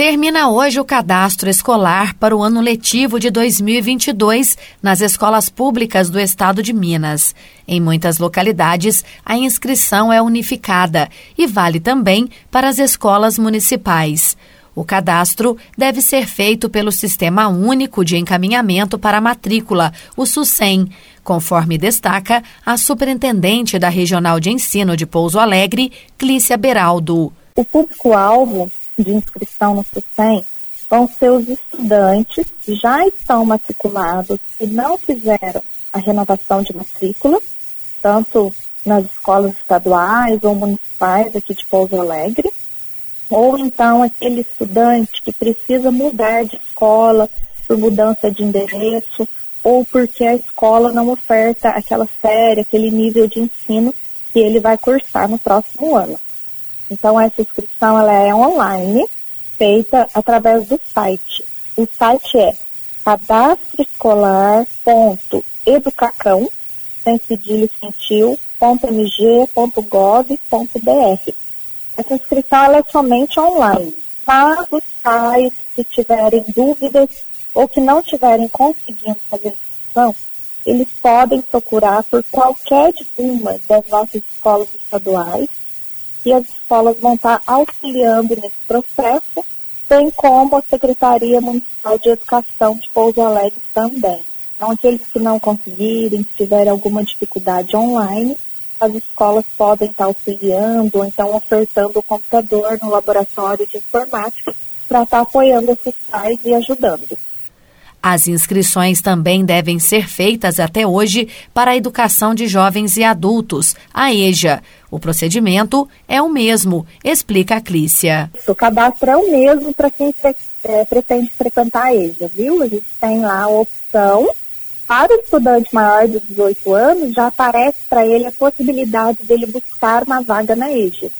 Termina hoje o cadastro escolar para o ano letivo de 2022 nas escolas públicas do estado de Minas. Em muitas localidades, a inscrição é unificada e vale também para as escolas municipais. O cadastro deve ser feito pelo Sistema Único de Encaminhamento para a Matrícula, o SUSEM, conforme destaca a superintendente da Regional de Ensino de Pouso Alegre, Clícia Beraldo. O público-alvo de inscrição no SUSEM vão ser os estudantes que já estão matriculados e não fizeram a renovação de matrícula, tanto nas escolas estaduais ou municipais aqui de Pouso Alegre, ou então aquele estudante que precisa mudar de escola por mudança de endereço, ou porque a escola não oferta aquela série, aquele nível de ensino que ele vai cursar no próximo ano. Então, essa inscrição ela é online, feita através do site. O site é cadastroescolar.educacão, sem cedilho. Essa inscrição ela é somente online. Mas os pais que tiverem dúvidas ou que não tiverem conseguindo fazer a inscrição, eles podem procurar por qualquer de uma das nossas escolas estaduais e as escolas vão estar auxiliando nesse processo, bem como a Secretaria Municipal de Educação de Pouso Alegre também. Então, aqueles que não conseguirem, se tiverem alguma dificuldade online, as escolas podem estar auxiliando ou então ofertando o computador no laboratório de informática para estar apoiando esses pais e ajudando. As inscrições também devem ser feitas até hoje para a educação de jovens e adultos, a EJA. O procedimento é o mesmo, explica a Clícia. O cadastro é o mesmo para quem é, pretende frequentar a EJA, viu? A gente tem lá a opção. Para o estudante maior de 18 anos, já aparece para ele a possibilidade dele buscar uma vaga na EJA.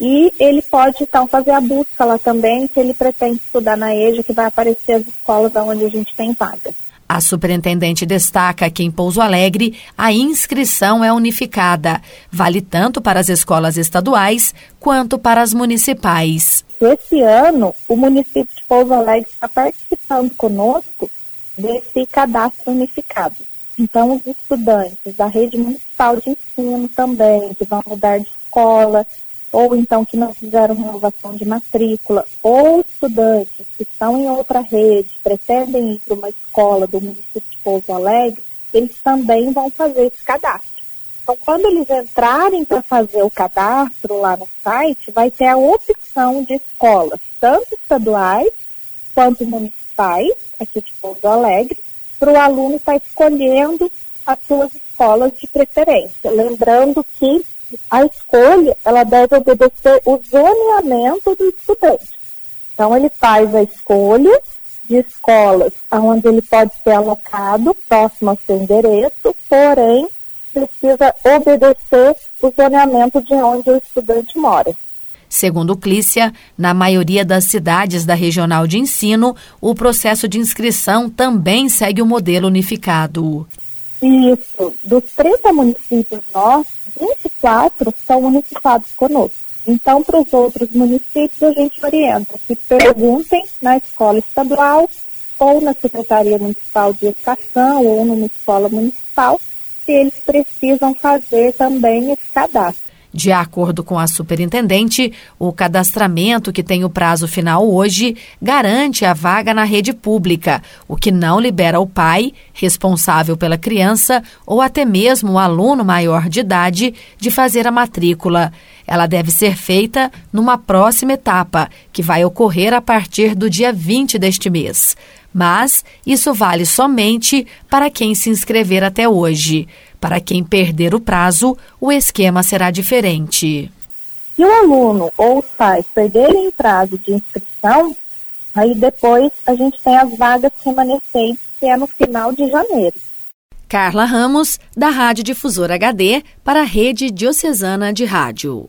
E ele pode, então, fazer a busca lá também, se ele pretende estudar na EJA, que vai aparecer as escolas onde a gente tem vagas. A superintendente destaca que em Pouso Alegre a inscrição é unificada. Vale tanto para as escolas estaduais quanto para as municipais. Esse ano, o município de Pouso Alegre está participando conosco desse cadastro unificado. Então, os estudantes da rede municipal de ensino também, que vão mudar de escola, ou então que não fizeram renovação de matrícula, ou estudantes que estão em outra rede, pretendem ir para uma escola do município de Pouso Alegre, eles também vão fazer esse cadastro. Então, quando eles entrarem para fazer o cadastro lá no site, vai ter a opção de escolas, tanto estaduais quanto municipais, aqui de Pouso Alegre, para o aluno estar tá escolhendo as suas escolas de preferência. Lembrando que a escolha ela deve obedecer o zoneamento do estudante. Então, ele faz a escolha de escolas onde ele pode ser alocado, próximo ao seu endereço, porém, precisa obedecer o zoneamento de onde o estudante mora. Segundo Clícia, na maioria das cidades da regional de ensino, o processo de inscrição também segue o modelo unificado. Isso. Dos 30 municípios nossos, 24 são unificados conosco. Então, para os outros municípios, a gente orienta que perguntem na escola estadual ou na Secretaria Municipal de Educação ou numa escola municipal se eles precisam fazer também esse cadastro. De acordo com a superintendente, o cadastramento, que tem o prazo final hoje, garante a vaga na rede pública, o que não libera o pai, responsável pela criança, ou até mesmo o aluno maior de idade, de fazer a matrícula. Ela deve ser feita numa próxima etapa, que vai ocorrer a partir do dia 20 deste mês. Mas isso vale somente para quem se inscrever até hoje. Para quem perder o prazo, o esquema será diferente. Se o aluno ou os pais perderem o prazo de inscrição, aí depois a gente tem as vagas remanescentes, que é no final de janeiro. Carla Ramos, da Rádio Difusora HD, para a Rede Diocesana de Rádio.